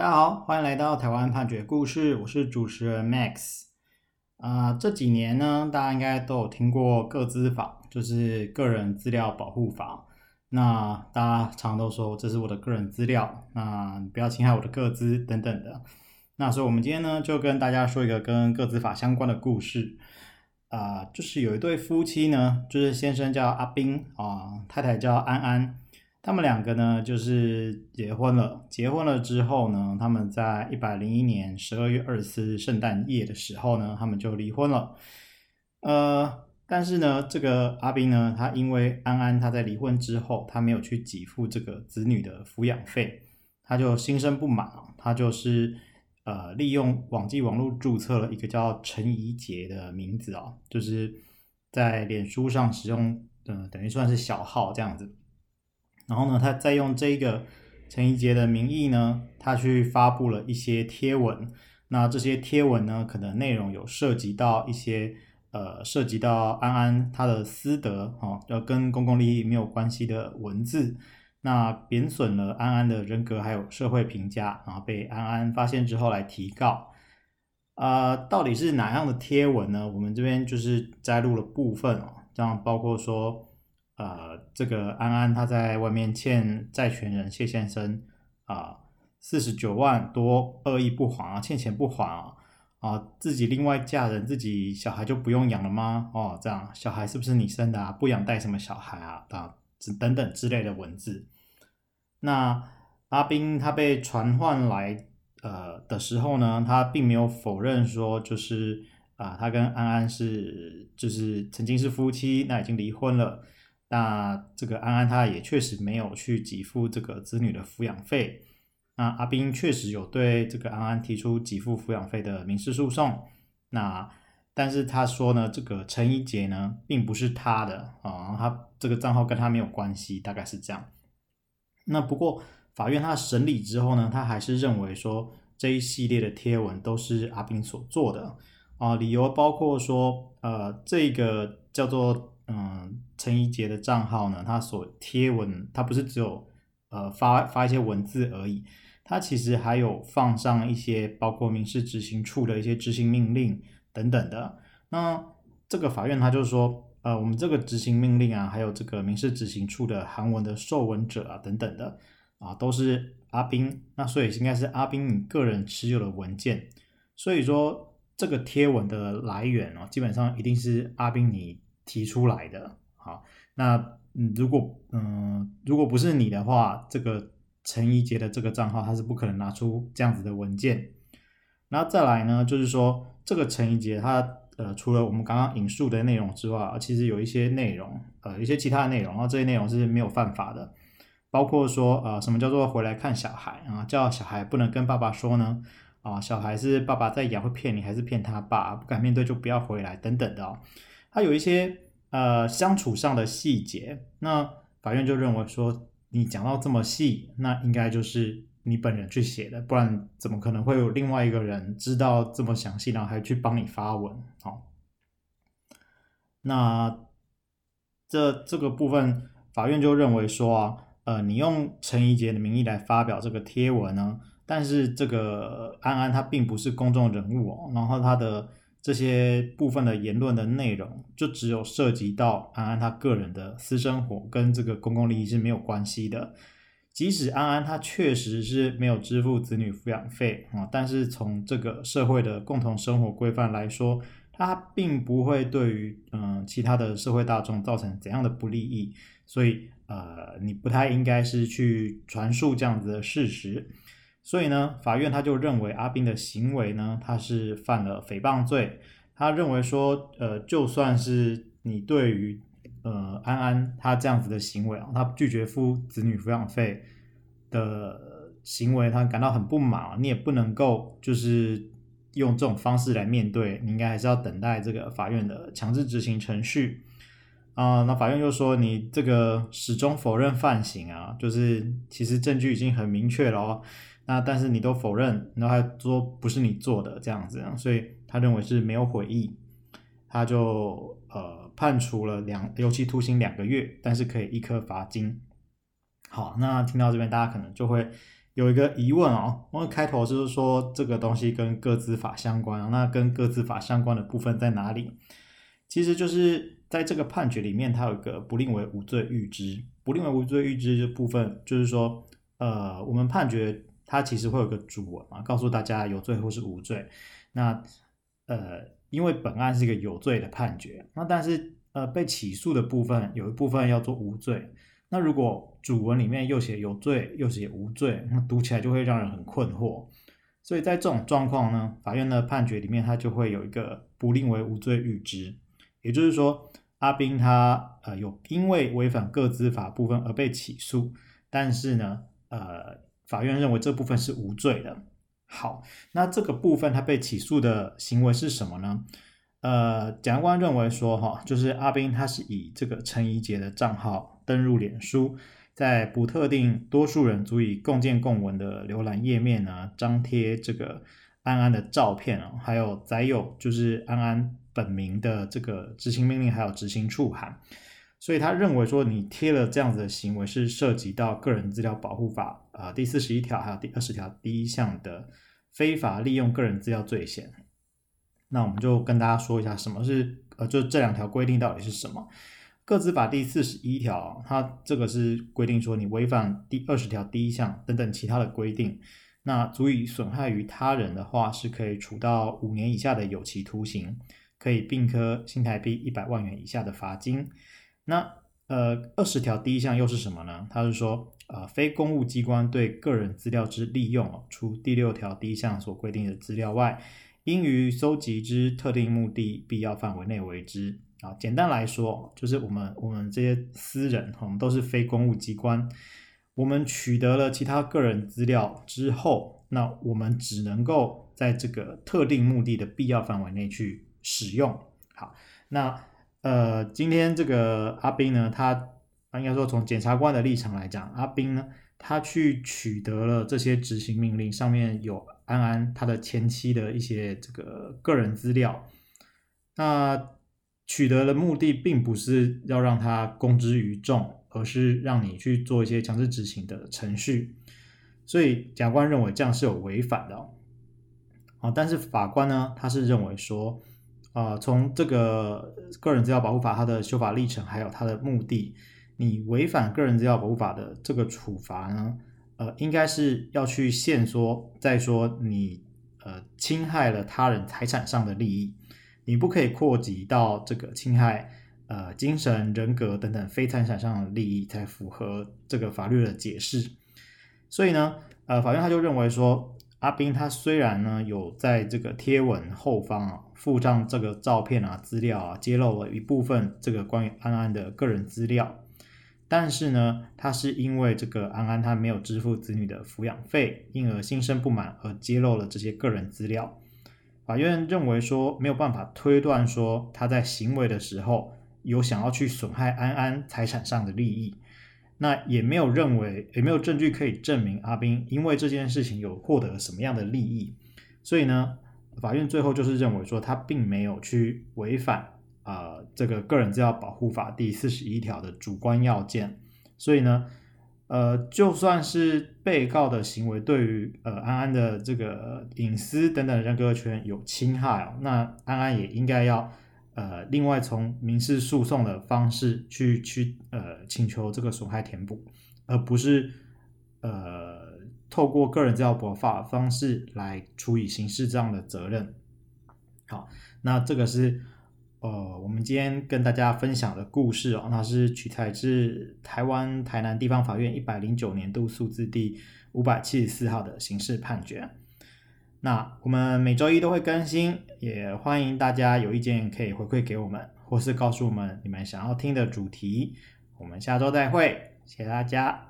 大家好，欢迎来到台湾判决故事，我是主持人 Max。啊、呃，这几年呢，大家应该都有听过个资法，就是个人资料保护法。那大家常都说这是我的个人资料，那不要侵害我的个资等等的。那所以，我们今天呢，就跟大家说一个跟个资法相关的故事。啊、就是有一对夫妻呢，就是先生叫阿斌啊、太太叫安安。他们两个呢，就是结婚了。结婚了之后呢，他们在一百零一年十二月二十四日圣诞夜的时候呢，他们就离婚了。呃，但是呢，这个阿斌呢，他因为安安他在离婚之后，他没有去给付这个子女的抚养费，他就心生不满，他就是呃，利用网际网络注册了一个叫陈怡洁的名字啊，就是在脸书上使用，呃，等于算是小号这样子。然后呢，他再用这个陈怡洁的名义呢，他去发布了一些贴文。那这些贴文呢，可能内容有涉及到一些呃，涉及到安安他的私德哦，要跟公共利益没有关系的文字。那贬损了安安的人格还有社会评价，然后被安安发现之后来提告。啊、到底是哪样的贴文呢？我们这边就是摘录了部分哦，这样包括说。呃，这个安安他在外面欠债权人谢先生啊四十九万多，恶意不还啊，欠钱不还啊，啊，自己另外嫁人，自己小孩就不用养了吗？哦，这样小孩是不是你生的啊？不养带什么小孩啊？啊，等等之类的文字。那阿斌他被传唤来呃的时候呢，他并没有否认说就是啊，他跟安安是就是曾经是夫妻，那已经离婚了。那这个安安他也确实没有去给付这个子女的抚养费。那阿斌确实有对这个安安提出给付抚养费的民事诉讼。那但是他说呢，这个陈怡杰呢并不是他的啊，他这个账号跟他没有关系，大概是这样。那不过法院他审理之后呢，他还是认为说这一系列的贴文都是阿斌所做的啊，理由包括说呃这个叫做。嗯，陈怡洁的账号呢，他所贴文，他不是只有呃发发一些文字而已，他其实还有放上一些包括民事执行处的一些执行命令等等的。那这个法院他就说，呃，我们这个执行命令啊，还有这个民事执行处的韩文的受文者啊等等的啊，都是阿斌，那所以应该是阿斌你个人持有的文件。所以说这个贴文的来源哦，基本上一定是阿斌你。提出来的，好，那，如果嗯，如果不是你的话，这个陈怡杰的这个账号，他是不可能拿出这样子的文件。然后再来呢，就是说这个陈怡杰他呃，除了我们刚刚引述的内容之外，其实有一些内容，呃，一些其他的内容，然后这些内容是没有犯法的，包括说呃，什么叫做回来看小孩啊，叫小孩不能跟爸爸说呢，啊，小孩是爸爸在养，会骗你还是骗他爸，不敢面对就不要回来等等的哦。他有一些呃相处上的细节，那法院就认为说，你讲到这么细，那应该就是你本人去写的，不然怎么可能会有另外一个人知道这么详细，然后还去帮你发文？好，那这这个部分，法院就认为说啊，呃，你用陈怡洁的名义来发表这个贴文呢，但是这个安安他并不是公众人物哦，然后他的。这些部分的言论的内容，就只有涉及到安安他个人的私生活，跟这个公共利益是没有关系的。即使安安他确实是没有支付子女抚养费啊，但是从这个社会的共同生活规范来说，他并不会对于嗯其他的社会大众造成怎样的不利益，所以呃，你不太应该是去传述这样子的事实。所以呢，法院他就认为阿斌的行为呢，他是犯了诽谤罪。他认为说，呃，就算是你对于呃安安他这样子的行为啊，他拒绝付子女抚养费的行为，他感到很不满，你也不能够就是用这种方式来面对，你应该还是要等待这个法院的强制执行程序啊，那法院就说，你这个始终否认犯行啊，就是其实证据已经很明确了哦。那但是你都否认，然后还说不是你做的这样子，所以他认为是没有悔意，他就呃判处了两有期徒刑两个月，但是可以一颗罚金。好，那听到这边大家可能就会有一个疑问哦，我开头就是说这个东西跟个资法相关，那跟个资法相关的部分在哪里？其实就是在这个判决里面，它有一个不令为无罪预知，不令为无罪预知的部分，就是说，呃，我们判决它其实会有个主文嘛，告诉大家有罪或是无罪。那呃，因为本案是一个有罪的判决，那但是呃被起诉的部分有一部分要做无罪。那如果主文里面又写有罪又写无罪，那读起来就会让人很困惑。所以在这种状况呢，法院的判决里面它就会有一个不令为无罪预知，也就是说阿宾他呃有因为违反各资法部分而被起诉，但是呢呃法院认为这部分是无罪的。好，那这个部分他被起诉的行为是什么呢？呃，检察官认为说哈，就是阿斌他是以这个陈怡杰的账号。登入脸书，在不特定多数人足以共见共闻的浏览页面呢，张贴这个安安的照片啊，还有载有就是安安本名的这个执行命令，还有执行处函。所以他认为说，你贴了这样子的行为是涉及到个人资料保护法啊、第四十一条还有第二十条第一项的非法利用个人资料罪嫌。那我们就跟大家说一下，什么是呃，就这两条规定到底是什么？个资法第四十一条，它这个是规定说，你违反第二十条第一项等等其他的规定，那足以损害于他人的话，是可以处到五年以下的有期徒刑，可以并科新台币一百万元以下的罚金。那呃，二十条第一项又是什么呢？它是说，呃，非公务机关对个人资料之利用，除第六条第一项所规定的资料外，应于搜集之特定目的必要范围内为之。啊，简单来说，就是我们我们这些私人，我们都是非公务机关，我们取得了其他个人资料之后，那我们只能够在这个特定目的的必要范围内去使用。好，那呃，今天这个阿斌呢，他应该说从检察官的立场来讲，阿斌呢，他去取得了这些执行命令，上面有安安他的前妻的一些这个个人资料，那。取得的目的并不是要让他公之于众，而是让你去做一些强制执行的程序，所以检察官认为这样是有违反的哦。啊，但是法官呢，他是认为说，呃，从这个个人资料保护法它的修法历程，还有它的目的，你违反个人资料保护法的这个处罚呢，呃，应该是要去限缩，再说你呃侵害了他人财产上的利益。你不可以扩及到这个侵害呃精神、人格等等非财产上的利益，才符合这个法律的解释。所以呢，呃，法院他就认为说，阿斌他虽然呢有在这个贴文后方啊附上这个照片啊资料啊，揭露了一部分这个关于安安的个人资料，但是呢，他是因为这个安安他没有支付子女的抚养费，因而心生不满而揭露了这些个人资料。法院认为说，没有办法推断说他在行为的时候有想要去损害安安财产上的利益，那也没有认为，也没有证据可以证明阿斌因为这件事情有获得什么样的利益，所以呢，法院最后就是认为说他并没有去违反啊、这个个人资料保护法第四十一条的主观要件，所以呢。呃，就算是被告的行为对于呃安安的这个隐私等等人格权有侵害哦，那安安也应该要呃另外从民事诉讼的方式去去呃请求这个损害填补，而不是呃透过个人资料保护法方式来处以刑事这样的责任。好，那这个是。呃，我们今天跟大家分享的故事哦，那是取材自台湾台南地方法院一百零九年度诉字第五百七十四号的刑事判决。那我们每周一都会更新，也欢迎大家有意见可以回馈给我们，或是告诉我们你们想要听的主题。我们下周再会，谢谢大家。